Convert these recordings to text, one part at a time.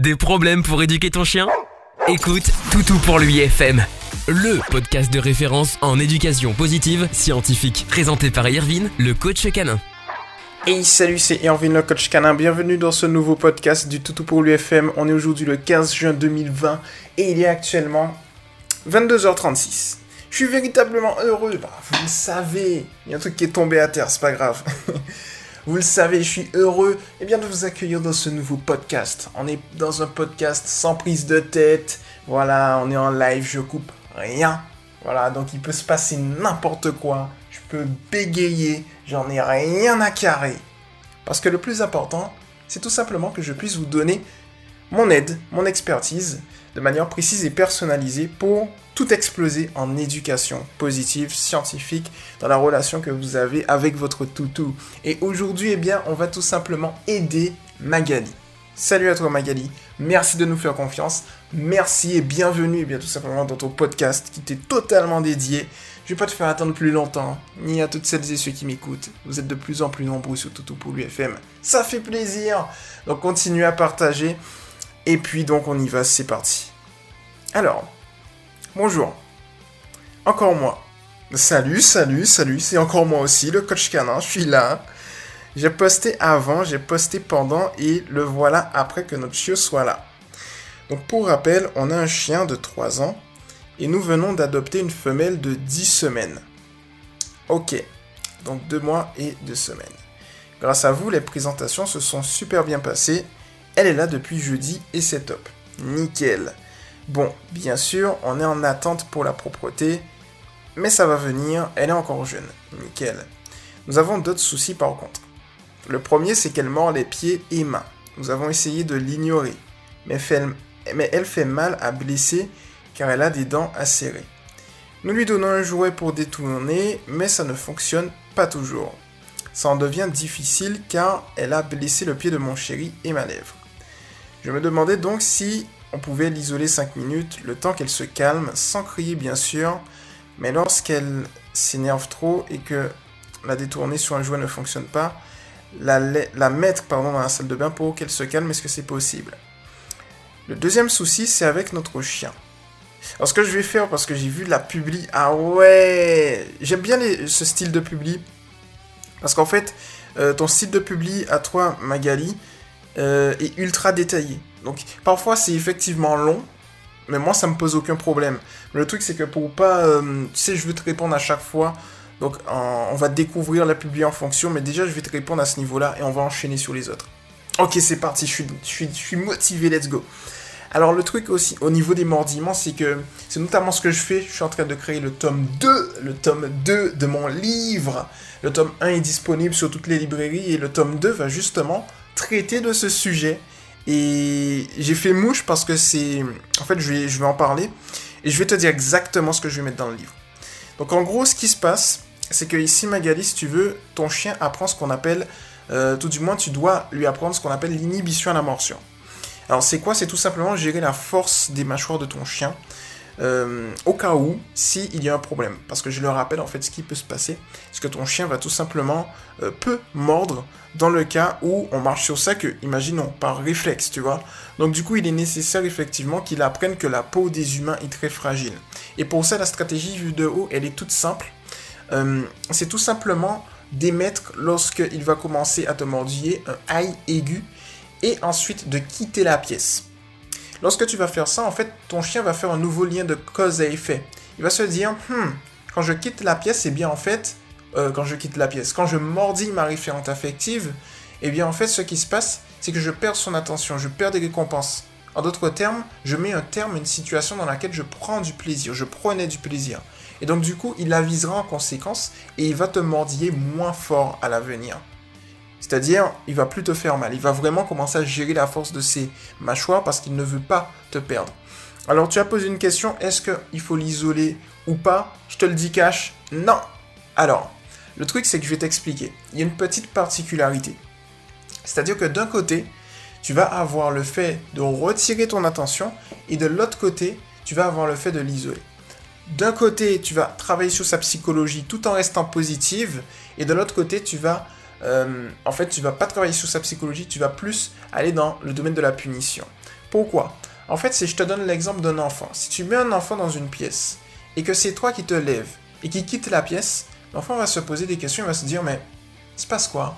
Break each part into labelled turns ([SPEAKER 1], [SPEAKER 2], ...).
[SPEAKER 1] Des problèmes pour éduquer ton chien? Écoute Toutou pour lui FM, le podcast de référence en éducation positive scientifique, présenté par Irvine, le coach canin.
[SPEAKER 2] Hey salut, c'est Irvine le coach canin, bienvenue dans ce nouveau podcast du Toutou pour l'UFM. On est aujourd'hui le 15 juin 2020 et il est actuellement 22h36. Je suis véritablement heureux, bah, vous le savez, il y a un truc qui est tombé à terre, c'est pas grave. Vous le savez, je suis heureux eh bien, de vous accueillir dans ce nouveau podcast. On est dans un podcast sans prise de tête. Voilà, on est en live, je coupe rien. Voilà, donc il peut se passer n'importe quoi. Je peux bégayer, j'en ai rien à carrer. Parce que le plus important, c'est tout simplement que je puisse vous donner mon aide, mon expertise, de manière précise et personnalisée pour tout exploser en éducation positive, scientifique, dans la relation que vous avez avec votre toutou. Et aujourd'hui, eh bien, on va tout simplement aider Magali. Salut à toi Magali, merci de nous faire confiance, merci et bienvenue eh bien tout simplement dans ton podcast qui t'est totalement dédié. Je vais pas te faire attendre plus longtemps, ni à toutes celles et ceux qui m'écoutent. Vous êtes de plus en plus nombreux sur Toutou pour l'UFM. Ça fait plaisir. Donc continuez à partager. Et puis donc on y va, c'est parti. Alors, bonjour. Encore moi. Salut, salut, salut, c'est encore moi aussi, le coach canin, je suis là. J'ai posté avant, j'ai posté pendant et le voilà après que notre chiot soit là. Donc pour rappel, on a un chien de 3 ans et nous venons d'adopter une femelle de 10 semaines. Ok, donc 2 mois et 2 semaines. Grâce à vous, les présentations se sont super bien passées. Elle est là depuis jeudi et c'est top. Nickel. Bon, bien sûr, on est en attente pour la propreté, mais ça va venir, elle est encore jeune. Nickel. Nous avons d'autres soucis par contre. Le premier, c'est qu'elle mord les pieds et mains. Nous avons essayé de l'ignorer, mais, elle fait mal à blesser car elle a des dents acérées. Nous lui donnons un jouet pour détourner, mais ça ne fonctionne pas toujours. Ça en devient difficile car elle a blessé le pied de mon chéri et ma lèvre. Je me demandais donc si on pouvait l'isoler 5 minutes, le temps qu'elle se calme, sans crier bien sûr, mais lorsqu'elle s'énerve trop et que la détourner sur un jouet ne fonctionne pas, la, mettre dans la salle de bain pour qu'elle se calme, est-ce que c'est possible? Le deuxième souci, c'est avec notre chien. Alors ce que je vais faire, parce que j'ai vu la publi, ah ouais, j'aime bien ce style de publi, parce qu'en fait, euh, ton style de publi à toi, Magali, euh, est ultra détaillé. Donc parfois c'est effectivement long, mais moi ça me pose aucun problème. le truc c'est que pour pas, euh, tu sais, je veux te répondre à chaque fois. Donc on va découvrir la publier en fonction, mais déjà je vais te répondre à ce niveau-là et on va enchaîner sur les autres. Ok, c'est parti, je suis motivé, let's go. Alors le truc aussi au niveau des mordiments, c'est que c'est notamment ce que je fais. Je suis en train de créer le tome 2, le tome 2 de mon livre. Le tome 1 est disponible sur toutes les librairies et le tome 2 va justement traiter de ce sujet et j'ai fait mouche parce que c'est... En fait, je vais, je vais en parler. Et je vais te dire exactement ce que je vais mettre dans le livre. Donc en gros, ce qui se passe, c'est que ici, Magali, si tu veux, ton chien apprend ce qu'on appelle... Euh, tout du moins, tu dois lui apprendre ce qu'on appelle l'inhibition à la morsure. Alors c'est quoi? C'est tout simplement gérer la force des mâchoires de ton chien. Euh, au cas où, s'il y a un problème. Parce que je le rappelle, en fait, ce qui peut se passer, c'est que ton chien va tout simplement euh, peut mordre dans le cas où on marche sur ça, que, imaginons, par réflexe, tu vois. Donc du coup, il est nécessaire effectivement qu'il apprenne que la peau des humains est très fragile. Et pour ça, la stratégie vue de haut, elle est toute simple. Euh, c'est tout simplement d'émettre lorsqu'il va commencer à te mordiller un aïe aigu et ensuite de quitter la pièce. Lorsque tu vas faire ça, en fait, ton chien va faire un nouveau lien de cause à effet. Il va se dire, hmm, quand je quitte la pièce, eh bien en fait, euh, quand je quitte la pièce, quand je mordis ma référente affective, eh bien en fait, ce qui se passe, c'est que je perds son attention, je perds des récompenses. En d'autres termes, je mets un terme à une situation dans laquelle je prends du plaisir, je prenais du plaisir. Et donc du coup, il avisera en conséquence et il va te mordiller moins fort à l'avenir. C'est-à-dire, il va plus te faire mal. Il va vraiment commencer à gérer la force de ses mâchoires parce qu'il ne veut pas te perdre. Alors, tu as posé une question, est-ce qu'il faut l'isoler ou pas? Je te le dis cash, non. Alors, le truc, c'est que je vais t'expliquer. Il y a une petite particularité. C'est-à-dire que d'un côté, tu vas avoir le fait de retirer ton attention et de l'autre côté, tu vas avoir le fait de l'isoler. D'un côté, tu vas travailler sur sa psychologie tout en restant positive et de l'autre côté, tu vas euh, en fait, tu vas pas travailler sur sa psychologie, tu vas plus aller dans le domaine de la punition. Pourquoi? En fait, si je te donne l'exemple d'un enfant, si tu mets un enfant dans une pièce et que c'est toi qui te lèves et qui quitte la pièce, l'enfant va se poser des questions, il va se dire mais il se passe quoi?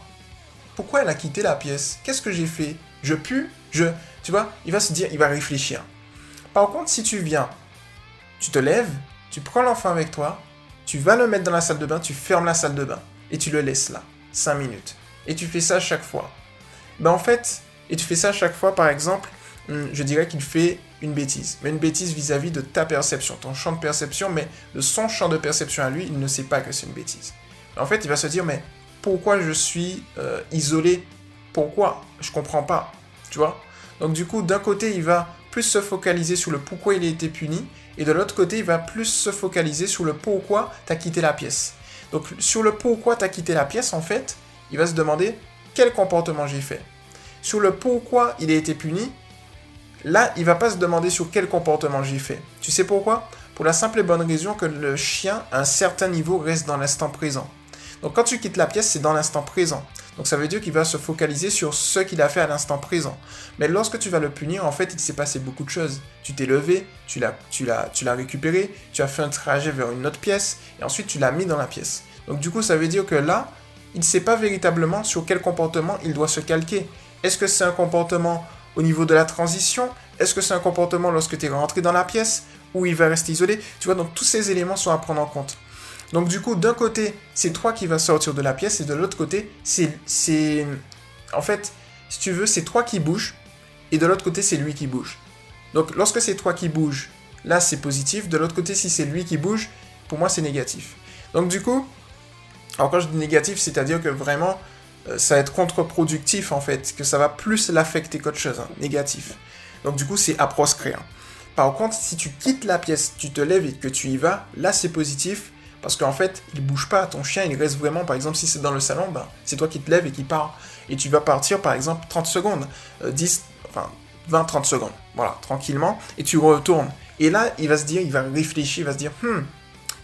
[SPEAKER 2] Pourquoi elle a quitté la pièce? Qu'est-ce que j'ai fait? Je pue? Je tu vois, il va se dire, il va réfléchir. Par contre, si tu viens, tu te lèves, tu prends l'enfant avec toi, tu vas le mettre dans la salle de bain, tu fermes la salle de bain et tu le laisses là, 5 minutes. Et tu fais ça chaque fois. Ben en fait, et tu fais ça chaque fois, par exemple, hmm, je dirais qu'il fait une bêtise. Mais une bêtise vis-à-vis de ta perception, ton champ de perception, mais de son champ de perception à lui, il ne sait pas que c'est une bêtise. En fait, il va se dire, mais pourquoi je suis euh, isolé? Pourquoi? Je comprends pas. Tu vois? Donc du coup, d'un côté, il va plus se focaliser sur le pourquoi il a été puni, et de l'autre côté, il va plus se focaliser sur le pourquoi tu as quitté la pièce. Donc sur le pourquoi tu as quitté la pièce, en fait, il va se demander quel comportement j'ai fait. Sur le pourquoi il a été puni, là, il va pas se demander sur quel comportement j'ai fait. Tu sais pourquoi? Pour la simple et bonne raison que le chien, à un certain niveau, reste dans l'instant présent. Donc quand tu quittes la pièce, c'est dans l'instant présent. Donc ça veut dire qu'il va se focaliser sur ce qu'il a fait à l'instant présent. Mais lorsque tu vas le punir, en fait, il s'est passé beaucoup de choses. Tu t'es levé, tu l'as, récupéré, tu as fait un trajet vers une autre pièce, et ensuite tu l'as mis dans la pièce. Donc du coup, ça veut dire que là, il ne sait pas véritablement sur quel comportement il doit se calquer. Est-ce que c'est un comportement au niveau de la transition? Est-ce que c'est un comportement lorsque tu es rentré dans la pièce où il va rester isolé? Tu vois, donc tous ces éléments sont à prendre en compte. Donc du coup, d'un côté, c'est toi qui vas sortir de la pièce et de l'autre côté, c'est... En fait, si tu veux, c'est toi qui bouge et de l'autre côté, c'est lui qui bouge. Donc lorsque c'est toi qui bouge, là c'est positif. De l'autre côté, si c'est lui qui bouge, pour moi c'est négatif. Donc du coup, alors quand je dis négatif, c'est-à-dire que vraiment, euh, ça va être contre-productif en fait, que ça va plus l'affecter qu'autre chose, hein, négatif. Donc du coup, c'est à proscrire. Par contre, si tu quittes la pièce, tu te lèves et que tu y vas, là c'est positif parce qu'en fait, il bouge pas. Ton chien, il reste vraiment, par exemple, si c'est dans le salon, ben, c'est toi qui te lèves et qui pars. Et tu vas partir, par exemple, 30 secondes, 10, euh, enfin 20-30 secondes. Voilà, tranquillement. Et tu retournes. Et là, il va se dire, il va réfléchir, il va se dire, hmm,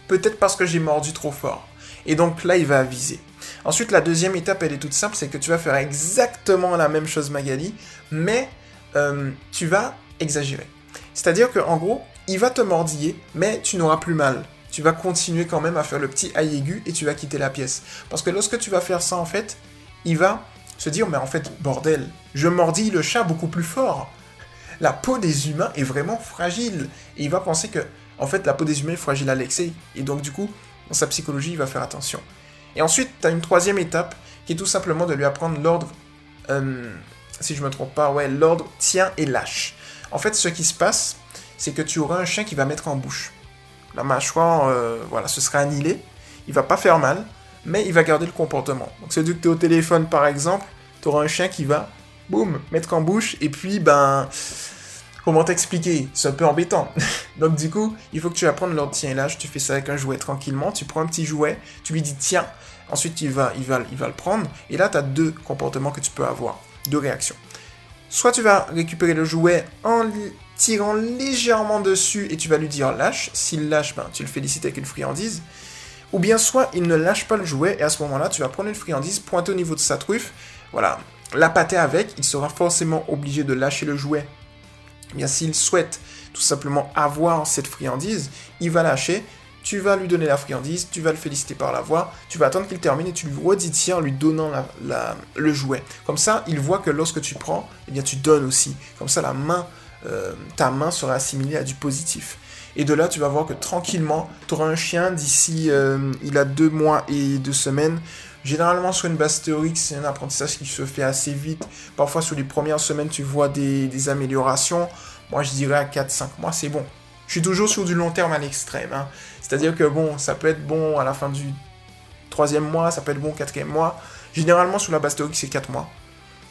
[SPEAKER 2] peut-être parce que j'ai mordu trop fort. Et donc là, il va aviser. Ensuite, la deuxième étape, elle est toute simple, c'est que tu vas faire exactement la même chose, Magali, mais euh, tu vas exagérer. C'est-à-dire qu'en gros, il va te mordiller, mais tu n'auras plus mal tu vas continuer quand même à faire le petit aigu et tu vas quitter la pièce. Parce que lorsque tu vas faire ça, en fait, il va se dire, mais en fait, bordel, je mordis le chat beaucoup plus fort. La peau des humains est vraiment fragile. Et il va penser que, en fait, la peau des humains est fragile à l'excès. Et donc, du coup, dans sa psychologie, il va faire attention. Et ensuite, tu as une troisième étape qui est tout simplement de lui apprendre l'ordre, euh, si je me trompe pas, ouais, l'ordre tiens et lâche. En fait, ce qui se passe, c'est que tu auras un chien qui va mettre en bouche la mâchoire, euh, voilà, ce sera annihilé. Il va pas faire mal, mais il va garder le comportement. Donc, c'est du que tu es au téléphone, par exemple, tu auras un chien qui va, boum, mettre en bouche, et puis, ben, comment t'expliquer? C'est un peu embêtant. Donc, du coup, il faut que tu apprennes l'ordre tiens lâche. Tu fais ça avec un jouet tranquillement. Tu prends un petit jouet, tu lui dis tiens. Ensuite, il va, il va, il va le prendre. Et là, tu as deux comportements que tu peux avoir, deux réactions. Soit tu vas récupérer le jouet en tirant légèrement dessus et tu vas lui dire lâche. S'il lâche, ben, tu le félicites avec une friandise. Ou bien soit il ne lâche pas le jouet et à ce moment-là, tu vas prendre une friandise, pointer au niveau de sa truffe, voilà, la pâter avec, il sera forcément obligé de lâcher le jouet. Bien s'il souhaite tout simplement avoir cette friandise, il va lâcher, tu vas lui donner la friandise, tu vas le féliciter par la voix, tu vas attendre qu'il termine et tu lui redis tiens en lui donnant le jouet. Comme ça, il voit que lorsque tu prends, eh bien tu donnes aussi. Comme ça, la main euh, ta main sera assimilée à du positif. Et de là, tu vas voir que tranquillement, tu auras un chien d'ici, euh, il a deux mois et deux semaines. Généralement, sur une base théorique, c'est un apprentissage qui se fait assez vite. Parfois, sur les premières semaines, tu vois des, améliorations. Moi, je dirais à 4-5 mois, c'est bon. Je suis toujours sur du long terme à l'extrême. Hein. C'est-à-dire que bon, ça peut être bon à la fin du troisième mois, ça peut être bon quatrième mois. Généralement, sur la base théorique, c'est 4 mois.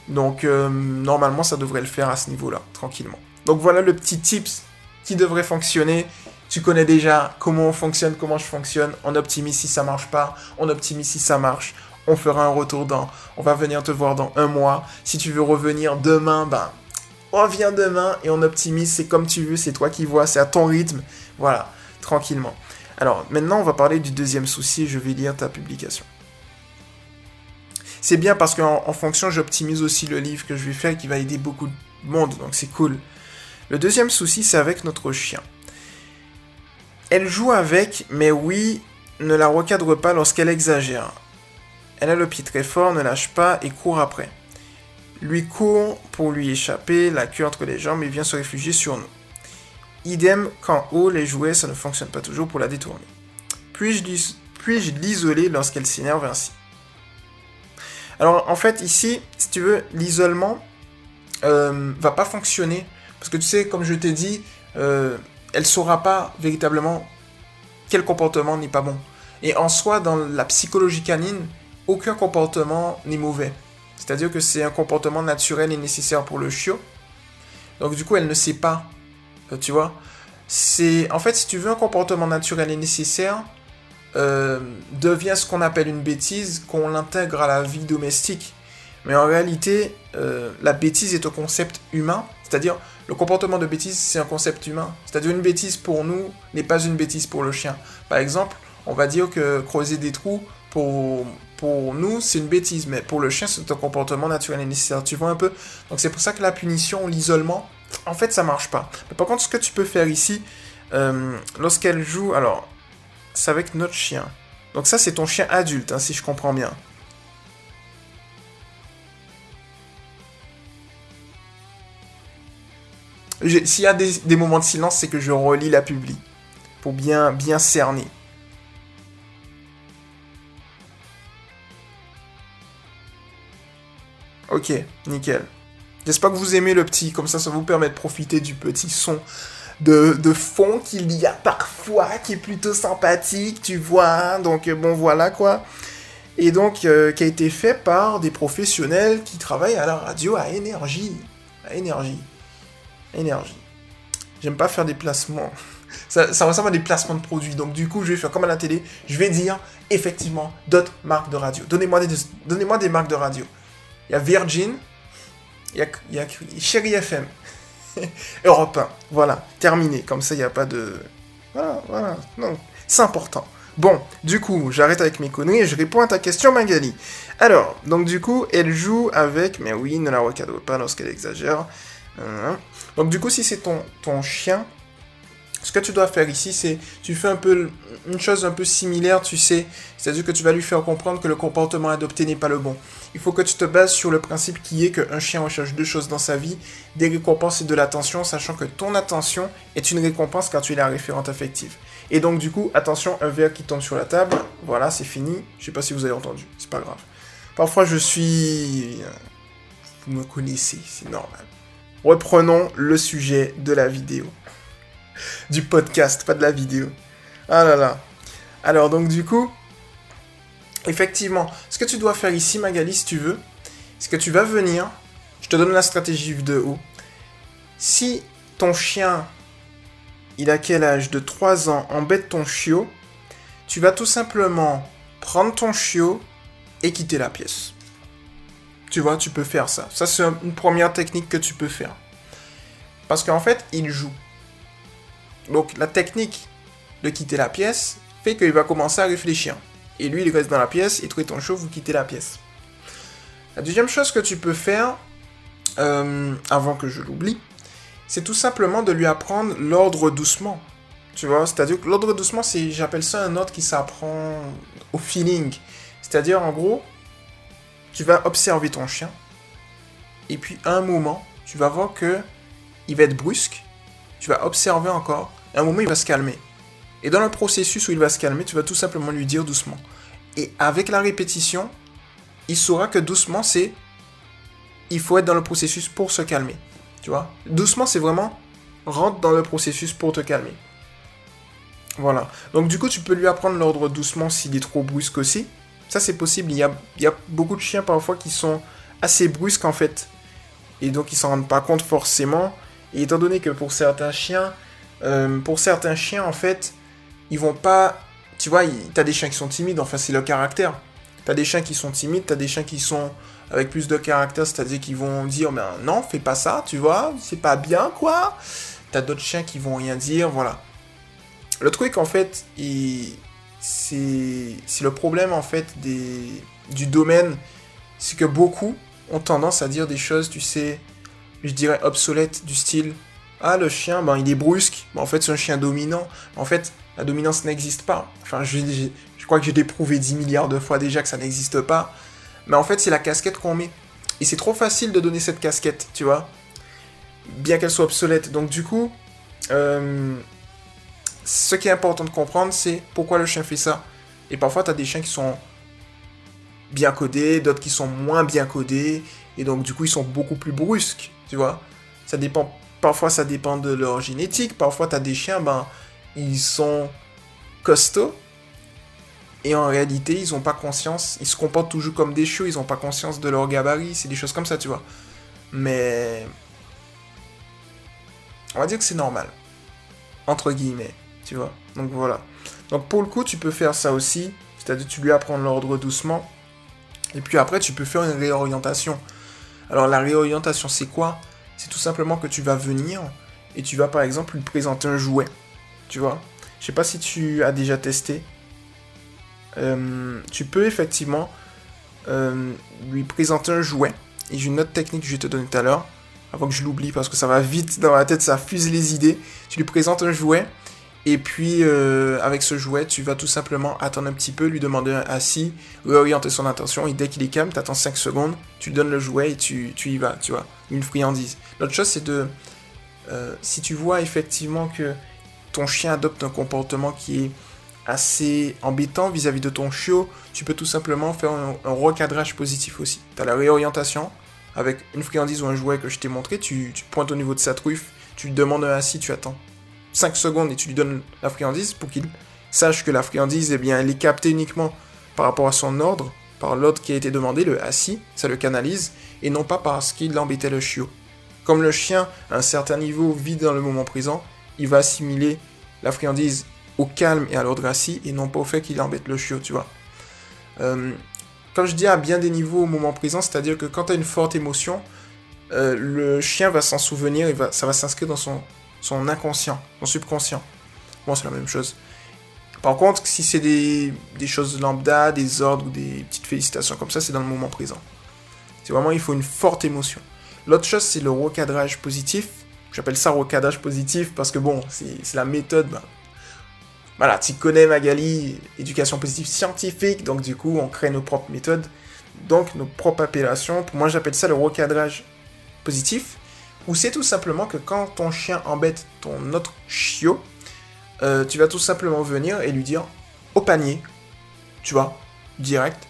[SPEAKER 2] Donc, euh, normalement, ça devrait le faire à ce niveau-là, tranquillement. Donc voilà le petit tips qui devrait fonctionner. Tu connais déjà comment on fonctionne, comment je fonctionne. On optimise si ça marche pas, on optimise si ça marche. On fera un retour dans. On va venir te voir dans un mois. Si tu veux revenir demain, ben reviens demain et on optimise. C'est comme tu veux, c'est toi qui vois, c'est à ton rythme. Voilà, tranquillement. Alors maintenant, on va parler du deuxième souci. Je vais lire ta publication. C'est bien parce qu'en fonction, j'optimise aussi le livre que je vais faire qui va aider beaucoup de monde. Donc c'est cool. Le deuxième souci, c'est avec notre chien. Elle joue avec, mais oui, ne la recadre pas lorsqu'elle exagère. Elle a le pied très fort, ne lâche pas et court après. Lui court pour lui échapper, la queue entre les jambes et vient se réfugier sur nous. Idem quand haut les jouets, ça ne fonctionne pas toujours pour la détourner. Puis-je l'isoler lorsqu'elle s'énerve ainsi? Alors en fait ici, si tu veux, l'isolement euh, va pas fonctionner parce que tu sais, comme je t'ai dit, euh, elle saura pas véritablement quel comportement n'est pas bon. Et en soi, dans la psychologie canine, aucun comportement n'est mauvais. C'est-à-dire que c'est un comportement naturel et nécessaire pour le chiot. Donc du coup, elle ne sait pas. Euh, tu vois C'est en fait, si tu veux un comportement naturel et nécessaire, euh, devient ce qu'on appelle une bêtise, qu'on l'intègre à la vie domestique. Mais en réalité, euh, la bêtise est un concept humain, c'est-à-dire le comportement de bêtise, c'est un concept humain. C'est-à-dire une bêtise pour nous n'est pas une bêtise pour le chien. Par exemple, on va dire que creuser des trous, pour, pour nous, c'est une bêtise, mais pour le chien, c'est un comportement naturel et nécessaire. Tu vois un peu? Donc c'est pour ça que la punition, l'isolement, en fait, ça marche pas. Mais par contre, ce que tu peux faire ici, euh, lorsqu'elle joue, alors, c'est avec notre chien. Donc ça, c'est ton chien adulte, hein, si je comprends bien. S'il y a des, moments de silence, c'est que je relis la publi. Pour bien, bien cerner. Ok, nickel. J'espère que vous aimez le petit, comme ça ça vous permet de profiter du petit son de, fond qu'il y a parfois, qui est plutôt sympathique, tu vois. Donc bon voilà quoi. Et donc euh, qui a été fait par des professionnels qui travaillent à la radio à énergie. À énergie énergie. J'aime pas faire des placements. Ça, ressemble à des placements de produits. Donc du coup, je vais faire comme à la télé. Je vais dire effectivement d'autres marques de radio. Donnez-moi des, donnez des marques de radio. Il y a Virgin. Il y a, y Chéri FM. Europe 1. Voilà, terminé. Comme ça, il n'y a pas de... Voilà, voilà. Non, c'est important. Bon, du coup, j'arrête avec mes conneries et je réponds à ta question, Magali. Alors, donc du coup, elle joue avec... Mais oui, ne la recadre pas lorsqu'elle exagère. Hein. Donc du coup, si c'est ton, ton chien, ce que tu dois faire ici, c'est tu fais un peu une chose un peu similaire, tu sais, c'est-à-dire que tu vas lui faire comprendre que le comportement adopté n'est pas le bon. Il faut que tu te bases sur le principe qui est qu'un chien recherche deux choses dans sa vie, des récompenses et de l'attention, sachant que ton attention est une récompense quand tu es la référente affective. Et donc du coup, attention, un verre qui tombe sur la table, voilà, c'est fini. Je sais pas si vous avez entendu, c'est pas grave. Parfois je suis... Vous me connaissez, c'est normal reprenons le sujet de la vidéo. Du podcast, pas de la vidéo. Ah là là. Alors donc du coup, effectivement, ce que tu dois faire ici, Magali, si tu veux, c'est que tu vas venir, je te donne la stratégie de haut. Si ton chien, il a quel âge De 3 ans, embête ton chiot, tu vas tout simplement prendre ton chiot et quitter la pièce. Tu vois, tu peux faire ça. Ça, c'est une première technique que tu peux faire. Parce qu'en fait, il joue. Donc, la technique de quitter la pièce fait qu'il va commencer à réfléchir. Et lui, il reste dans la pièce, et toi et ton chien, vous quittez la pièce. La deuxième chose que tu peux faire, euh, avant que je l'oublie, c'est tout simplement de lui apprendre l'ordre doucement. Tu vois, c'est-à-dire que l'ordre doucement, c'est, j'appelle ça un ordre qui s'apprend au feeling. C'est-à-dire, en gros, tu vas observer ton chien. Et puis, à un moment, tu vas voir que il va être brusque. Tu vas observer encore. À un moment, il va se calmer. Et dans le processus où il va se calmer, tu vas tout simplement lui dire doucement. Et avec la répétition, il saura que doucement, c'est. Il faut être dans le processus pour se calmer. Tu vois? Doucement, c'est vraiment rentre dans le processus pour te calmer. Voilà. Donc, du coup, tu peux lui apprendre l'ordre doucement s'il est trop brusque aussi. Ça, c'est possible. Il y, a, il beaucoup de chiens parfois qui sont assez brusques en fait. Et donc, ils s'en rendent pas compte forcément. Et étant donné que pour certains chiens, euh, pour certains chiens, en fait, ils vont pas. Tu vois, t'as des chiens qui sont timides, enfin, c'est leur caractère. T'as des chiens qui sont timides, t'as des chiens qui sont avec plus de caractère, c'est-à-dire qu'ils vont dire, ben non, fais pas ça, tu vois, c'est pas bien, quoi. T'as d'autres chiens qui vont rien dire, voilà. Le truc, en fait, c'est le problème, en fait, du domaine, c'est que beaucoup ont tendance à dire des choses, tu sais, je dirais obsolètes, du style Ah, le chien, ben, il est brusque. Ben, en fait, c'est un chien dominant. En fait, la dominance n'existe pas. Enfin, je, je crois que j'ai prouvé 10 milliards de fois déjà que ça n'existe pas. Mais en fait, c'est la casquette qu'on met. Et c'est trop facile de donner cette casquette, tu vois. Bien qu'elle soit obsolète. Donc, du coup, euh, ce qui est important de comprendre, c'est pourquoi le chien fait ça. Et parfois, tu as des chiens qui sont bien codés, d'autres qui sont moins bien codés. Et donc, du coup, ils sont beaucoup plus brusques, tu vois. Ça dépend. Parfois, ça dépend de leur génétique. Parfois, tu as des chiens, ben, ils sont costauds. Et en réalité, ils n'ont pas conscience. Ils se comportent toujours comme des chiots. Ils n'ont pas conscience de leur gabarit. C'est des choses comme ça, tu vois. Mais. On va dire que c'est normal. Entre guillemets. Tu vois. Donc voilà. Donc pour le coup, tu peux faire ça aussi. C'est-à-dire, tu lui apprends l'ordre doucement. Et puis après, tu peux faire une réorientation. Alors la réorientation, c'est quoi? C'est tout simplement que tu vas venir et tu vas par exemple lui présenter un jouet. Tu vois? Je sais pas si tu as déjà testé. Euh, tu peux effectivement euh, lui présenter un jouet. Et j'ai une autre technique que je vais te donner tout à l'heure. Avant que je l'oublie parce que ça va vite dans la tête, ça fuse les idées. Tu lui présentes un jouet et puis, euh, avec ce jouet, tu vas tout simplement attendre un petit peu, lui demander un assis, réorienter son attention, et dès qu'il est calme, tu attends 5 secondes, tu donnes le jouet et tu, y vas, tu vois, une friandise. L'autre chose, c'est de... Euh, si tu vois effectivement que ton chien adopte un comportement qui est assez embêtant vis-à-vis de ton chiot, tu peux tout simplement faire un, recadrage positif aussi. Tu as la réorientation, avec une friandise ou un jouet que je t'ai montré, tu, tu pointes au niveau de sa truffe, tu lui demandes un assis, tu attends. 5 secondes et tu lui donnes la friandise pour qu'il sache que la friandise, eh bien, elle est captée uniquement par rapport à son ordre, par l'ordre qui a été demandé, le assis, ça le canalise, et non pas parce qu'il embêtait le chiot. Comme le chien, à un certain niveau, vit dans le moment présent, il va assimiler la friandise au calme et à l'ordre assis, et non pas au fait qu'il embête le chiot, tu vois. Euh, quand je dis à bien des niveaux au moment présent, c'est-à-dire que quand tu as une forte émotion, euh, le chien va s'en souvenir, et ça va s'inscrire dans son son inconscient, son subconscient. Bon, c'est la même chose. Par contre, si c'est des, choses lambda, des ordres ou des petites félicitations comme ça, c'est dans le moment présent. C'est vraiment, il faut une forte émotion. L'autre chose, c'est le recadrage positif. J'appelle ça recadrage positif parce que bon, c'est la méthode. Ben, voilà, tu connais Magali, éducation positive scientifique, donc du coup, on crée nos propres méthodes, donc nos propres appellations. Pour moi, j'appelle ça le recadrage positif. Ou c'est tout simplement que quand ton chien embête ton autre chiot, euh, tu vas tout simplement venir et lui dire au panier, tu vois, direct.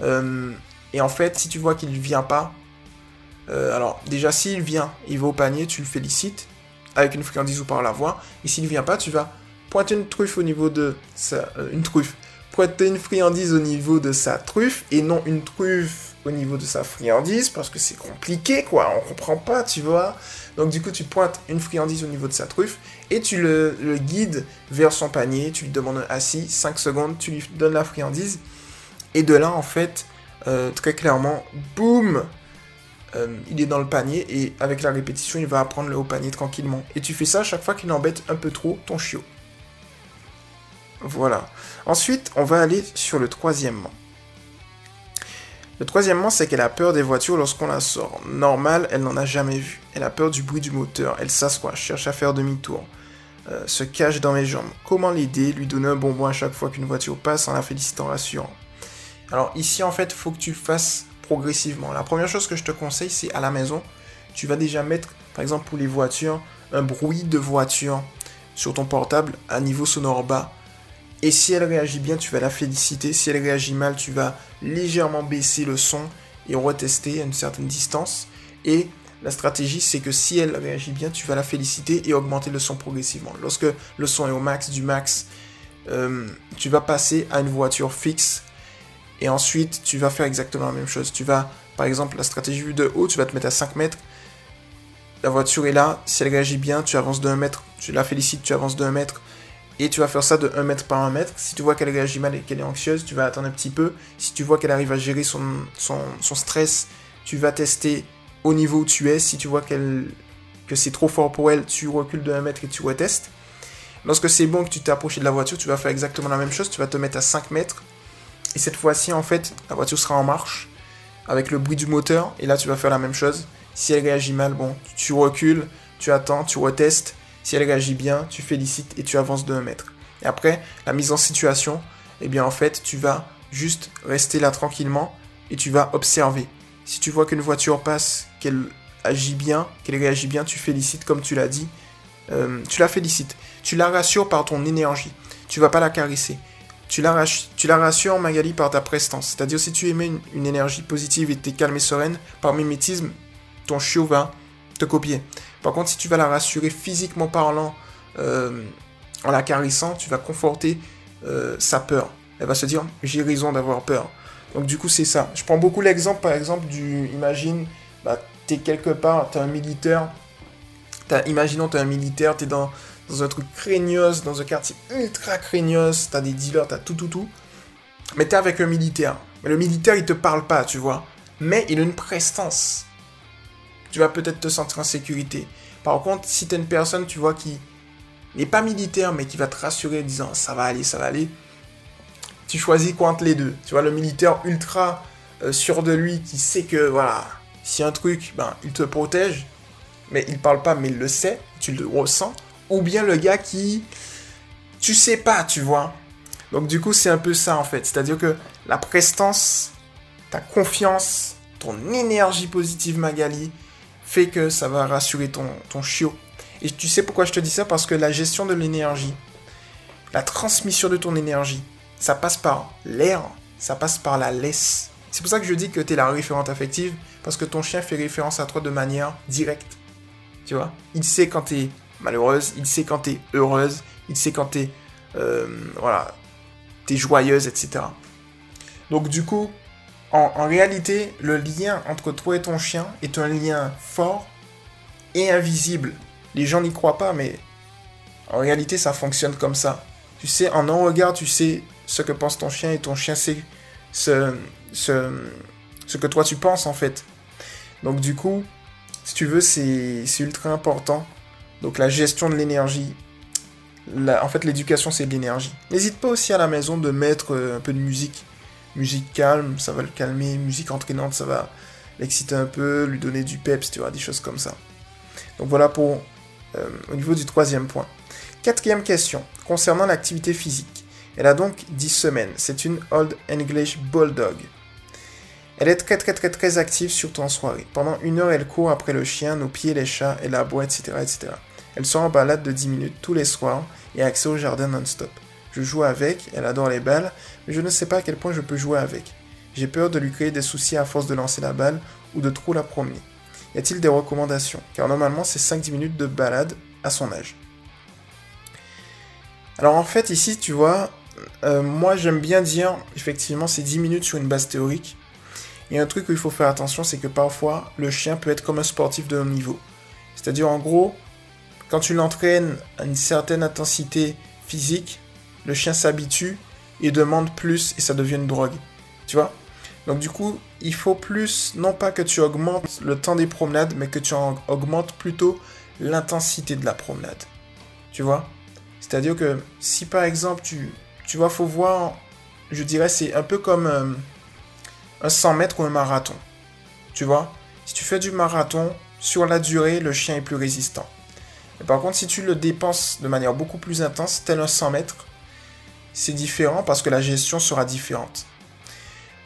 [SPEAKER 2] Euh, et en fait, si tu vois qu'il ne vient pas, euh, alors déjà s'il vient, il va au panier, tu le félicites avec une friandise ou par la voix. Et s'il vient pas, tu vas pointer une truffe au niveau de sa, une truffe, pointer une friandise au niveau de sa truffe et non une truffe au niveau de sa friandise parce que c'est compliqué quoi, on comprend pas, tu vois. Donc du coup, tu pointes une friandise au niveau de sa truffe et tu le, guides vers son panier, tu lui demandes assis, 5 secondes, tu lui donnes la friandise et de là en fait, euh, très clairement, boum, euh, il est dans le panier et avec la répétition, il va apprendre le haut panier tranquillement. Et tu fais ça chaque fois qu'il embête un peu trop ton chiot. Voilà. Ensuite, on va aller sur le troisième le troisièmement, c'est qu'elle a peur des voitures lorsqu'on la sort. Normal, elle n'en a jamais vu. Elle a peur du bruit du moteur. Elle s'assoit, cherche à faire demi-tour. Euh, se cache dans mes jambes. Comment l'aider Lui donner un bonbon à chaque fois qu'une voiture passe en la félicitant rassurant. Alors ici, en fait, faut que tu fasses progressivement. La première chose que je te conseille, c'est à la maison, tu vas déjà mettre, par exemple pour les voitures, un bruit de voiture sur ton portable à niveau sonore bas et si elle réagit bien, tu vas la féliciter. Si elle réagit mal, tu vas légèrement baisser le son et retester à une certaine distance. Et la stratégie, c'est que si elle réagit bien, tu vas la féliciter et augmenter le son progressivement. Lorsque le son est au max du max, euh, tu vas passer à une voiture fixe. Et ensuite, tu vas faire exactement la même chose. Tu vas, par exemple, la stratégie de haut, tu vas te mettre à 5 mètres. La voiture est là. Si elle réagit bien, tu avances de 1 mètre. Tu la félicites, tu avances de 1 mètre. Et tu vas faire ça de 1 mètre par 1 mètre. Si tu vois qu'elle réagit mal et qu'elle est anxieuse, tu vas attendre un petit peu. Si tu vois qu'elle arrive à gérer son, stress, tu vas tester au niveau où tu es. Si tu vois qu'elle que c'est trop fort pour elle, tu recules de 1 mètre et tu retestes. Lorsque c'est bon que tu t'es approché de la voiture, tu vas faire exactement la même chose. Tu vas te mettre à 5 mètres. Et cette fois-ci, en fait, la voiture sera en marche avec le bruit du moteur. Et là, tu vas faire la même chose. Si elle réagit mal, bon, tu recules tu attends, tu retestes. Si elle réagit bien, tu félicites et tu avances de 1 mètre. Et après, la mise en situation, eh bien en fait, tu vas juste rester là tranquillement et tu vas observer. Si tu vois qu'une voiture passe, qu'elle agit bien, qu'elle réagit bien, tu félicites comme tu l'as dit. Euh, tu la félicites. Tu la rassures par ton énergie. Tu vas pas la caresser. Tu la, rassures, Magali, par ta prestance. C'est-à-dire, si tu émets une, énergie positive et tu es calme et sereine, par mimétisme, ton chiot va te copier. Par contre, si tu vas la rassurer physiquement parlant, euh, en la caressant, tu vas conforter euh, sa peur. Elle va se dire, j'ai raison d'avoir peur. Donc du coup, c'est ça. Je prends beaucoup l'exemple, par exemple, du... Imagine, bah, es quelque part, tu es un militaire. As, imaginons, es un militaire, t'es dans, dans un truc craignos, dans un quartier ultra craignos, as des dealers, as tout, tout, tout. Mais es avec un militaire. Mais le militaire, il te parle pas, tu vois. Mais il a une prestance. Tu vas peut-être te sentir en sécurité. Par contre, si t'es une personne, tu vois, qui n'est pas militaire, mais qui va te rassurer en disant ça va aller, ça va aller, tu choisis quoi entre les deux? Tu vois, le militaire ultra euh, sûr de lui, qui sait que, voilà, si un truc, ben, il te protège, mais il parle pas, mais il le sait, tu le ressens. Ou bien le gars qui, tu sais pas, tu vois. Donc du coup, c'est un peu ça en fait. C'est-à-dire que la prestance, ta confiance, ton énergie positive Magali, que ça va rassurer ton, ton chiot. Et tu sais pourquoi je te dis ça? Parce que la gestion de l'énergie, la transmission de ton énergie, ça passe par l'air, ça passe par la laisse. C'est pour ça que je dis que tu es la référente affective, parce que ton chien fait référence à toi de manière directe. Tu vois? Il sait quand tu es malheureuse, il sait quand tu es heureuse, il sait quand tu euh, voilà, es joyeuse, etc. Donc du coup, en, réalité, le lien entre toi et ton chien est un lien fort et invisible. Les gens n'y croient pas, mais en réalité, ça fonctionne comme ça. Tu sais, en un regard, tu sais ce que pense ton chien et ton chien sait ce, ce, ce que toi tu penses en fait. Donc du coup, si tu veux, c'est ultra important. Donc la gestion de l'énergie. En fait, l'éducation, c'est de l'énergie. N'hésite pas aussi à la maison de mettre euh, un peu de musique. Musique calme, ça va le calmer. Musique entraînante, ça va l'exciter un peu, lui donner du peps, tu vois, des choses comme ça. Donc voilà pour euh, au niveau du troisième point. Quatrième question, concernant l'activité physique. Elle a donc 10 semaines. C'est une Old English Bulldog. Elle est très très très très active, surtout en soirée. Pendant une heure, elle court après le chien, nos pieds, les chats, elle aboie, etc., etc. Elle sort en balade de 10 minutes tous les soirs et a accès au jardin non-stop. Je joue avec, elle adore les balles, mais je ne sais pas à quel point je peux jouer avec. J'ai peur de lui créer des soucis à force de lancer la balle ou de trop la promener. Y a-t-il des recommandations? Car normalement c'est 5-10 minutes de balade à son âge. Alors en fait ici tu vois, euh, moi j'aime bien dire effectivement c'est 10 minutes sur une base théorique. A un truc où il faut faire attention, c'est que parfois le chien peut être comme un sportif de haut niveau. C'est-à-dire en gros, quand tu l'entraînes à une certaine intensité physique, le chien s'habitue et demande plus et ça devient une drogue. Tu vois? Donc du coup, il faut plus, non pas que tu augmentes le temps des promenades, mais que tu augmentes plutôt l'intensité de la promenade. Tu vois? C'est-à-dire que si par exemple tu, tu vois, faut voir, je dirais, c'est un peu comme euh, un 100 mètres ou un marathon. Tu vois? Si tu fais du marathon, sur la durée, le chien est plus résistant. Par contre, si tu le dépenses de manière beaucoup plus intense, tel un 100 mètres, c'est différent parce que la gestion sera différente.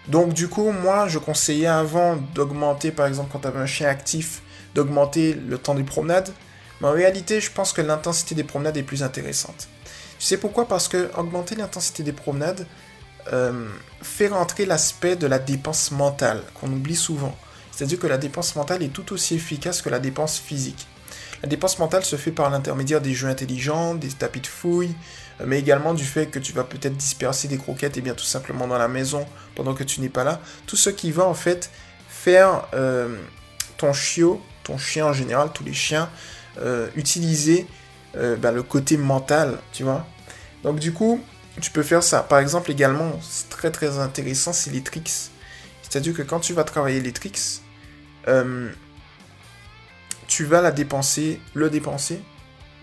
[SPEAKER 2] Donc du coup, moi, je conseillais avant d'augmenter, par exemple, quand tu avais un chien actif, d'augmenter le temps des promenades. Mais en réalité, je pense que l'intensité des promenades est plus intéressante. Tu sais pourquoi? Parce que augmenter l'intensité des promenades euh, fait rentrer l'aspect de la dépense mentale, qu'on oublie souvent. C'est-à-dire que la dépense mentale est tout aussi efficace que la dépense physique. La dépense mentale se fait par l'intermédiaire des jeux intelligents, des tapis de fouilles, mais également du fait que tu vas peut-être disperser des croquettes et bien tout simplement dans la maison pendant que tu n'es pas là. Tout ce qui va en fait faire euh, ton chiot, ton chien en général, tous les chiens, utiliser euh, bah, le côté mental, tu vois. Donc du coup, tu peux faire ça. Par exemple, également, c'est très très intéressant, c'est les tricks. C'est-à-dire que quand tu vas travailler les tricks, euh, tu vas la dépenser, le dépenser,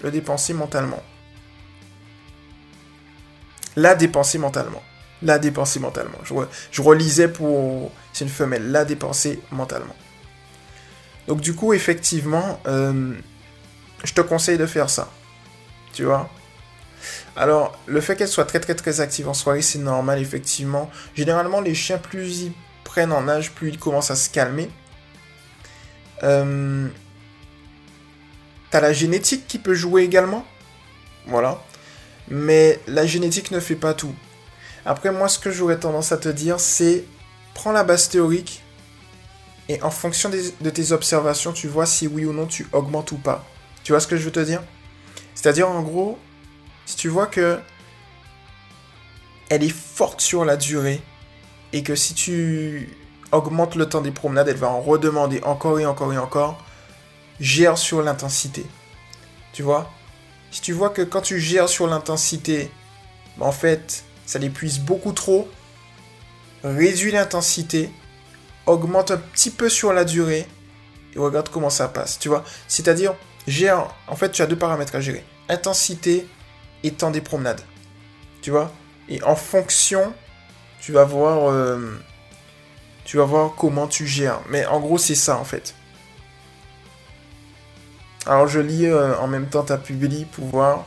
[SPEAKER 2] le dépenser mentalement. La dépenser mentalement. La dépenser mentalement. Je, relisais pour... C'est une femelle. La dépenser mentalement. Donc du coup, effectivement, euh, je te conseille de faire ça. Tu vois? Alors, le fait qu'elle soit très très très active en soirée, c'est normal, effectivement. Généralement, les chiens, plus ils prennent en âge, plus ils commencent à se calmer. Euh... T'as la génétique qui peut jouer également? Voilà. Mais la génétique ne fait pas tout. Après, moi, ce que j'aurais tendance à te dire, c'est prends la base théorique et en fonction de tes observations, tu vois si oui ou non tu augmentes ou pas. Tu vois ce que je veux te dire? C'est-à-dire, en gros, si tu vois que elle est forte sur la durée et que si tu augmentes le temps des promenades, elle va en redemander encore et encore et encore, gère sur l'intensité. Tu vois? Si tu vois que quand tu gères sur l'intensité, en fait, ça l'épuise beaucoup trop, réduis l'intensité, augmente un petit peu sur la durée et regarde comment ça passe. Tu vois C'est-à-dire, gère, en fait, tu as deux paramètres à gérer intensité et temps des promenades. Tu vois Et en fonction, tu vas voir. Euh, tu vas voir comment tu gères. Mais en gros, c'est ça en fait. Alors je lis euh, en même temps ta publie pour voir.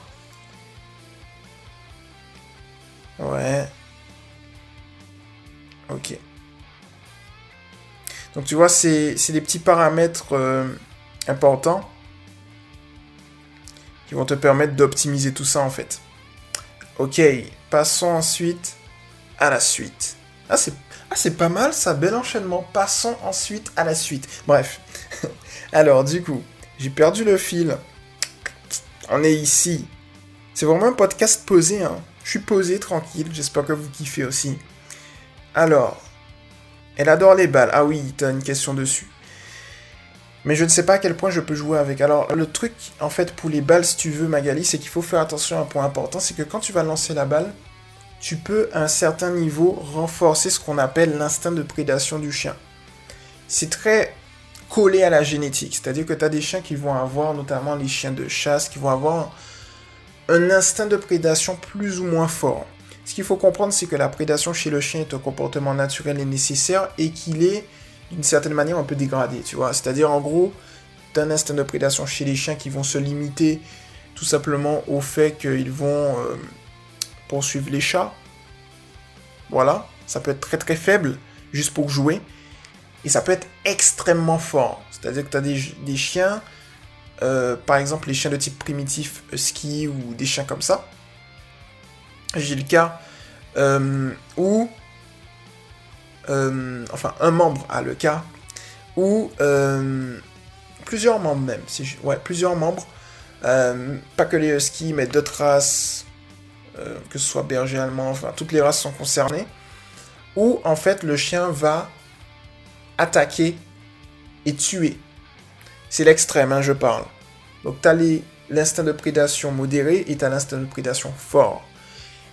[SPEAKER 2] Ouais. Ok. Donc tu vois, c'est des petits paramètres euh, importants qui vont te permettre d'optimiser tout ça en fait. Ok, passons ensuite à la suite. Ah, c'est ah, c'est pas mal ça, bel enchaînement. Passons ensuite à la suite. Bref. Alors, du coup, j'ai perdu le fil. On est ici. C'est vraiment un podcast posé, hein. Je suis posé, tranquille. J'espère que vous kiffez aussi. Alors, elle adore les balles. Ah oui, t'as une question dessus. Mais je ne sais pas à quel point je peux jouer avec. Alors, le truc, en fait, pour les balles, si tu veux, Magali, c'est qu'il faut faire attention à un point important. C'est que quand tu vas lancer la balle, tu peux à un certain niveau renforcer ce qu'on appelle l'instinct de prédation du chien. C'est très collé à la génétique, c'est-à-dire que tu as des chiens qui vont avoir, notamment les chiens de chasse, qui vont avoir un instinct de prédation plus ou moins fort. Ce qu'il faut comprendre, c'est que la prédation chez le chien est un comportement naturel et nécessaire et qu'il est d'une certaine manière un peu dégradé, tu vois. C'est-à-dire en gros, tu un instinct de prédation chez les chiens qui vont se limiter tout simplement au fait qu'ils vont euh, poursuivre les chats. Voilà, ça peut être très très faible juste pour jouer. Et ça peut être extrêmement fort. C'est-à-dire que tu as des, chiens, euh, par exemple les chiens de type primitif ski ou des chiens comme ça. J'ai le cas euh, où, euh, enfin un membre a le cas où plusieurs membres même, si ouais, plusieurs membres, pas que les huskies, mais d'autres races, euh, que ce soit berger allemand, enfin toutes les races sont concernées, où en fait le chien va attaquer et tuer. C'est l'extrême, hein, je parle. Donc tu as l'instinct de prédation modéré et tu as l'instinct de prédation fort.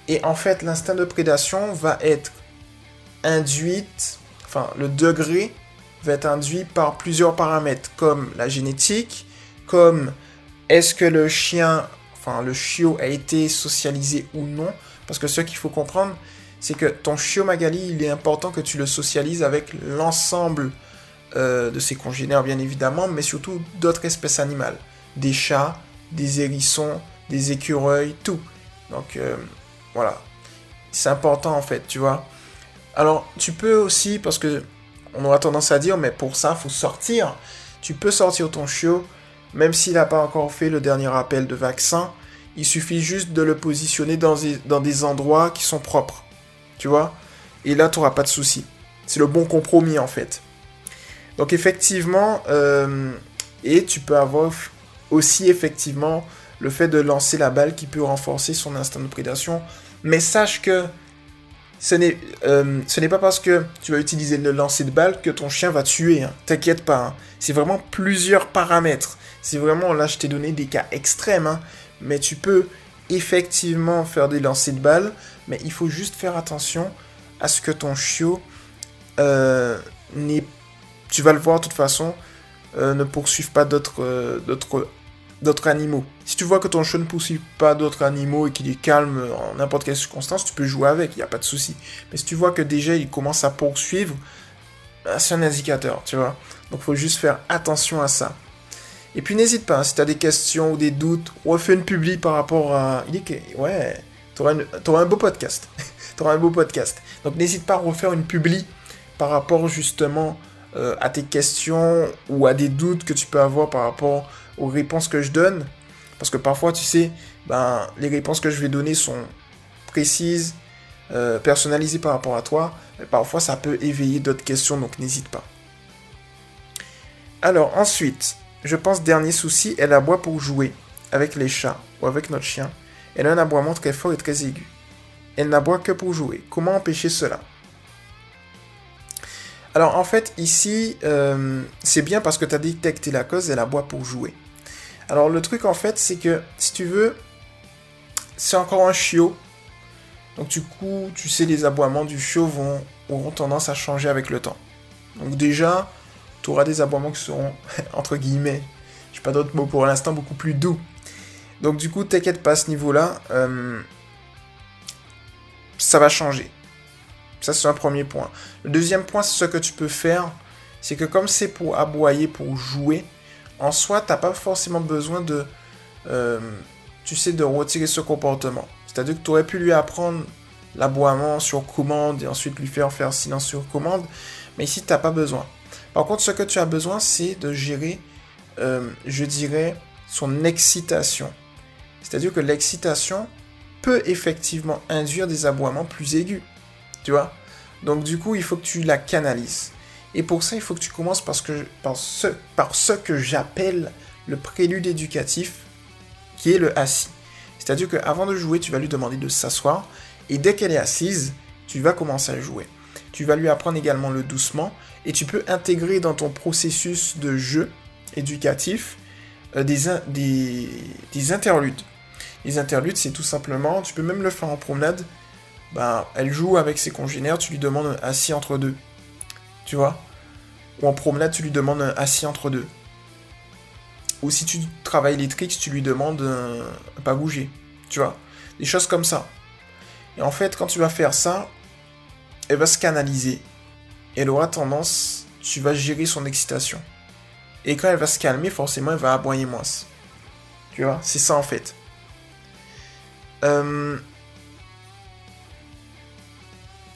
[SPEAKER 2] Et en fait, l'instinct de prédation va être induite, enfin le degré va être induit par plusieurs paramètres comme la génétique, comme est-ce que le chien le chiot a été socialisé ou non. Parce que ce qu'il faut comprendre, c'est que ton chiot Magali, il est important que tu le socialises avec l'ensemble euh, de ses congénères, bien évidemment, mais surtout d'autres espèces animales. Des chats, des hérissons, des écureuils, tout. Donc, euh, voilà. C'est important, en fait, tu vois. Alors, tu peux aussi, parce que on aura tendance à dire, mais pour ça, faut sortir. Tu peux sortir ton chiot même s'il n'a pas encore fait le dernier appel de vaccin, il suffit juste de le positionner dans des, dans des endroits qui sont propres. Tu vois Et là, tu n'auras pas de souci. C'est le bon compromis en fait. Donc effectivement, euh, et tu peux avoir aussi effectivement le fait de lancer la balle qui peut renforcer son instinct de prédation. Mais sache que ce n'est euh, pas parce que tu vas utiliser le lancer de balle que ton chien va tuer. Hein. T'inquiète pas. Hein. C'est vraiment plusieurs paramètres. C'est vraiment, là, je t'ai donné des cas extrêmes, hein. mais tu peux effectivement faire des lancers de balles, mais il faut juste faire attention à ce que ton chiot euh, tu vas le voir de toute façon, euh, ne poursuive pas d'autres euh, d'autres d'autres animaux. Si tu vois que ton chiot ne poursuit pas d'autres animaux et qu'il est calme en n'importe quelle circonstance, tu peux jouer avec, il n'y a pas de souci. Mais si tu vois que déjà il commence à poursuivre, bah, c'est un indicateur, tu vois. Donc faut juste faire attention à ça. Et puis n'hésite pas, hein, si tu as des questions ou des doutes, refais une publi par rapport à... Il est... Ouais, tu auras, un beau podcast. tu auras un beau podcast. Donc n'hésite pas à refaire une publi par rapport justement euh, à tes questions ou à des doutes que tu peux avoir par rapport aux réponses que je donne. Parce que parfois, tu sais, ben, les réponses que je vais donner sont précises, euh, personnalisées par rapport à toi. Mais parfois, ça peut éveiller d'autres questions, donc n'hésite pas. Alors, ensuite, je pense dernier souci, elle aboie pour jouer avec les chats ou avec notre chien. Elle a un aboiement très fort et très aigu. Elle n'aboie que pour jouer. Comment empêcher cela? Alors en fait ici, euh, c'est bien parce que tu as détecté la cause, elle aboie pour jouer. Alors le truc en fait, c'est que si tu veux, c'est encore un chiot. Donc du coup, tu sais, les aboiements du chiot auront tendance à changer avec le temps. Donc déjà, tu auras des aboiements qui seront, entre guillemets, je n'ai pas d'autres mots pour l'instant, beaucoup plus doux. Donc du coup, t'inquiète pas à ce niveau-là, euh, ça va changer. Ça, c'est un premier point. Le deuxième point, c'est ce que tu peux faire, c'est que comme c'est pour aboyer, pour jouer, en soi, t'as pas forcément besoin de, euh, tu sais, de retirer ce comportement. C'est-à-dire que tu aurais pu lui apprendre l'aboiement sur commande et ensuite lui faire faire silence sur commande, mais ici, t'as pas besoin. Par contre, ce que tu as besoin, c'est de gérer, euh, je dirais, son excitation. C'est-à-dire que l'excitation peut effectivement induire des aboiements plus aigus. Tu vois Donc du coup, il faut que tu la canalises. Et pour ça, il faut que tu commences par, ce, que j'appelle le prélude éducatif, qui est le assis. C'est-à-dire qu'avant de jouer, tu vas lui demander de s'asseoir, et dès qu'elle est assise, tu vas commencer à jouer. Tu vas lui apprendre également le doucement, et tu peux intégrer dans ton processus de jeu éducatif euh, des interludes. Les interludes, c'est tout simplement, tu peux même le faire en promenade, bah, elle joue avec ses congénères, tu lui demandes un assis entre deux. Tu vois? Ou en promenade, tu lui demandes un assis entre deux. Ou si tu travailles les tricks, tu lui demandes pas bouger. Tu vois? Des choses comme ça. Et en fait, quand tu vas faire ça, elle va se canaliser. Elle aura tendance, tu vas gérer son excitation. Et quand elle va se calmer, forcément, elle va aboyer moins. Tu vois? C'est ça en fait. Euh,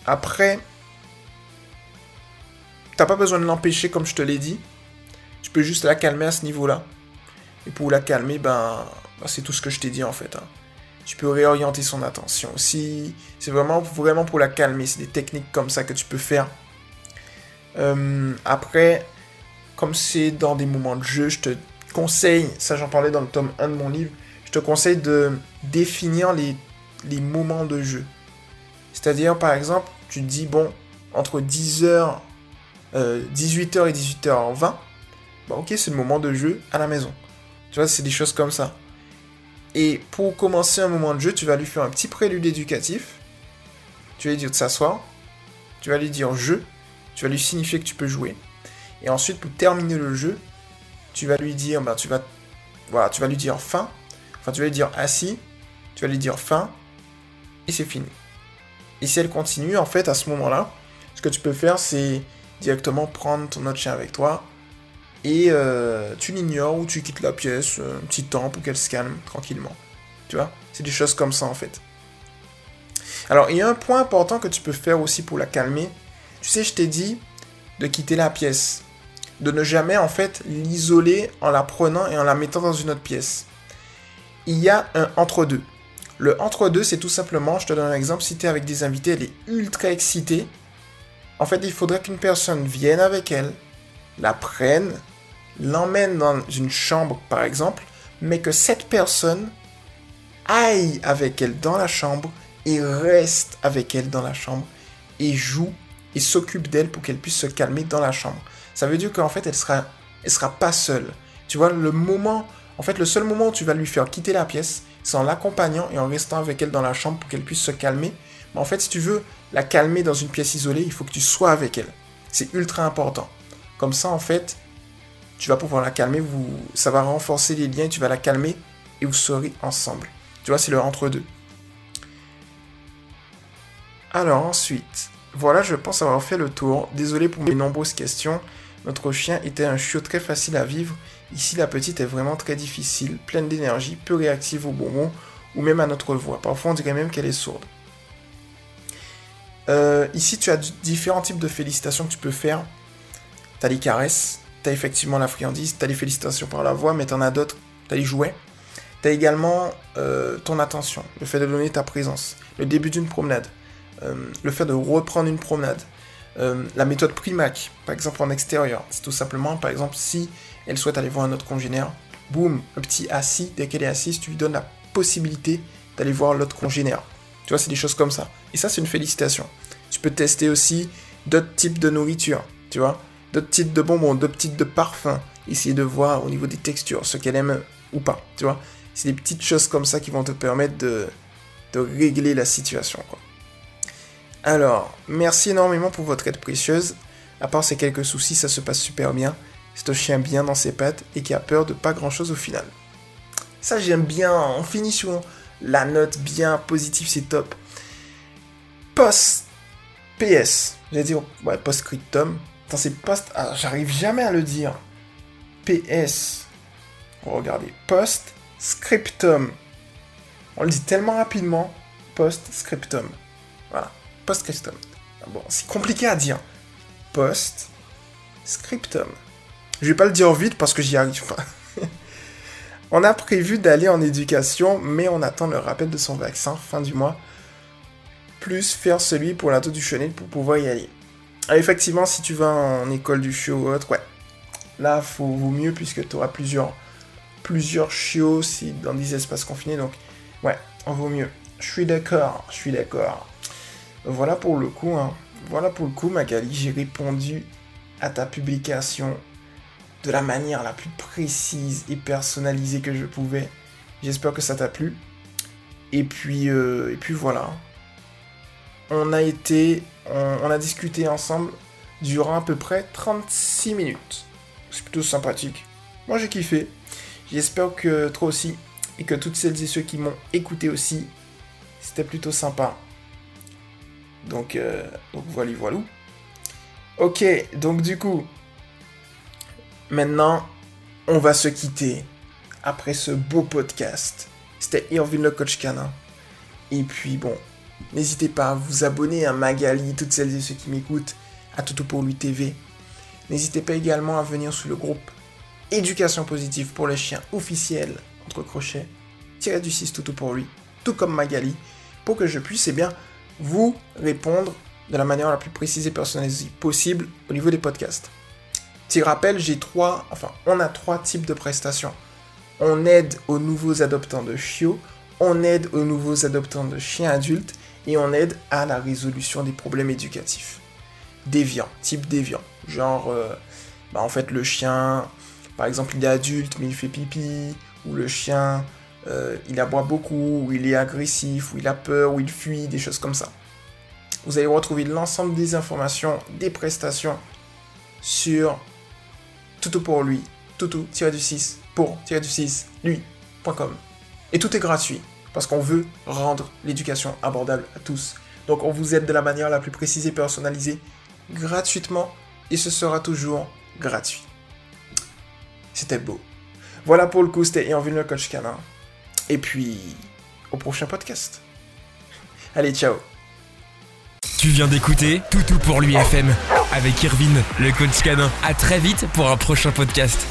[SPEAKER 2] après, t'as pas besoin de l'empêcher comme je te l'ai dit. Tu peux juste la calmer à ce niveau-là. Et pour la calmer, ben, ben c'est tout ce que je t'ai dit en fait. Hein. Tu peux réorienter son attention. Si c'est vraiment, vraiment pour la calmer, c'est des techniques comme ça que tu peux faire. Euh, après, comme c'est dans des moments de jeu, je te conseille, ça j'en parlais dans le tome 1 de mon livre, je te conseille de définir les, moments de jeu. C'est-à-dire, par exemple, tu te dis, bon, entre 10h, 18h et 18h20, bah ok, c'est le moment de jeu à la maison. Tu vois, c'est des choses comme ça. Et pour commencer un moment de jeu, tu vas lui faire un petit prélude éducatif. Tu vas lui dire de s'asseoir. Tu vas lui dire jeu. Tu vas lui signifier que tu peux jouer. Et ensuite, pour terminer le jeu, tu vas lui dire, bah, tu vas, voilà, tu vas lui dire fin. Enfin, tu vas lui dire assis, tu vas lui dire fin, et c'est fini. Et si elle continue, en fait, à ce moment-là, ce que tu peux faire, c'est directement prendre ton autre chien avec toi, et euh, tu l'ignores ou tu quittes la pièce euh, un petit temps pour qu'elle se calme tranquillement. Tu vois? C'est des choses comme ça, en fait. Alors, il y a un point important que tu peux faire aussi pour la calmer. Tu sais, je t'ai dit de quitter la pièce. De ne jamais, en fait, l'isoler en la prenant et en la mettant dans une autre pièce il y a un entre-deux. Le entre-deux, c'est tout simplement, je te donne un exemple, si tu es avec des invités, elle est ultra excitée. En fait, il faudrait qu'une personne vienne avec elle, la prenne, l'emmène dans une chambre, par exemple, mais que cette personne aille avec elle dans la chambre et reste avec elle dans la chambre et joue et s'occupe d'elle pour qu'elle puisse se calmer dans la chambre. Ça veut dire qu'en fait, elle sera, elle sera pas seule. Tu vois, le moment en fait, le seul moment où tu vas lui faire quitter la pièce, c'est en l'accompagnant et en restant avec elle dans la chambre pour qu'elle puisse se calmer. Mais en fait, si tu veux la calmer dans une pièce isolée, il faut que tu sois avec elle. C'est ultra important. Comme ça, en fait, tu vas pouvoir la calmer, ça va renforcer les liens, tu vas la calmer et vous serez ensemble. Tu vois, c'est le entre-deux. Alors ensuite, voilà, je pense avoir fait le tour. Désolé pour mes nombreuses questions. Notre chien était un chiot très facile à vivre Ici, la petite est vraiment très difficile, pleine d'énergie, peu réactive au bonbon ou même à notre voix. Parfois, on dirait même qu'elle est sourde. Euh, ici, tu as différents types de félicitations que tu peux faire. Tu as les caresses, tu as effectivement la friandise, tu as les félicitations par la voix, mais tu en as d'autres. Tu as les jouets. Tu as également euh, ton attention, le fait de donner ta présence, le début d'une promenade, euh, le fait de reprendre une promenade. La méthode Primac, par exemple en extérieur, c'est tout simplement, par exemple, si elle souhaite aller voir un autre congénère, boum, un petit assis, dès qu'elle est assise, tu lui donnes la possibilité d'aller voir l'autre congénère. Tu vois, c'est des choses comme ça. Et ça, c'est une félicitation. Tu peux tester aussi d'autres types de nourriture, tu vois, d'autres types de bonbons, d'autres types de parfums. Essayer de voir au niveau des textures ce qu'elle aime ou pas, tu vois. C'est des petites choses comme ça qui vont te permettre de, régler la situation. Alors, merci énormément pour votre aide précieuse. À part ces quelques soucis, ça se passe super bien. C'est un chien bien dans ses pattes et qui a peur de pas grand chose au final. Ça, j'aime bien. On finit sur la note bien positive, c'est top. Post PS. J'allais dire, ouais, post-scriptum. Attends, c'est post. Ah, j'arrive jamais à le dire. PS. Regardez. Post-scriptum. On le dit tellement rapidement. Post-scriptum. Post-scriptum. Bon, c'est compliqué à dire. Post-scriptum. Je vais pas le dire vite parce que j'y arrive pas. on a prévu d'aller en éducation, mais on attend le rappel de son vaccin fin du mois. Plus faire celui pour l'ado du chenil pour pouvoir y aller. Ah, effectivement, si tu vas en école du chiot ou autre, ouais. Là, faut, vaut mieux puisque tu auras plusieurs, plusieurs chiots si, dans des espaces confinés. Donc, ouais, on vaut mieux. Je suis d'accord, je suis d'accord. Voilà pour le coup, hein. Voilà pour le coup, Magali, j'ai répondu à ta publication de la manière la plus précise et personnalisée que je pouvais. J'espère que ça t'a plu. Et puis, euh, voilà. On a été, on, a discuté ensemble durant à peu près 36 minutes. C'est plutôt sympathique. Moi j'ai kiffé. J'espère que toi aussi. Et que toutes celles et ceux qui m'ont écouté aussi. C'était plutôt sympa. Donc, euh, donc voilà, voilà. Ok, donc du coup, Maintenant, on va se quitter après ce beau podcast. C'était Irvin le coach canin. Et puis bon, n'hésitez pas à vous abonner à Magali, toutes celles et ceux qui m'écoutent, à Toutou pour lui TV. N'hésitez pas également à venir sur le groupe Éducation positive pour les chiens officiel, entre crochets, tirer du 6 Toutou pour lui, tout comme Magali, pour que je puisse eh bien, vous répondre de la manière la plus précise et personnalisée possible au niveau des podcasts. Petit rappel, j'ai trois, enfin, on a trois types de prestations. On aide aux nouveaux adoptants de chiots, on aide aux nouveaux adoptants de chiens adultes et on aide à la résolution des problèmes éducatifs. Déviant, type déviant. Genre, euh, bah, en fait, le chien, par exemple, il est adulte mais il fait pipi, ou le chien, euh, il aboie beaucoup, ou il est agressif, ou il a peur, ou il fuit, des choses comme ça. Vous allez retrouver l'ensemble des informations, des prestations sur Toutou pour lui, toutou-du-6 pour-du-6 lui.com. Et tout est gratuit parce qu'on veut rendre l'éducation abordable à tous. Donc on vous aide de la manière la plus précise et personnalisée, gratuitement, et ce sera toujours gratuit. C'était beau. Voilà pour le coup, c'était Yanville le coach canin. Et puis, au prochain podcast. Allez, ciao
[SPEAKER 1] tu viens d'écouter Toutou pour l'UFM avec Irvine, le coach canin. À très vite pour un prochain podcast.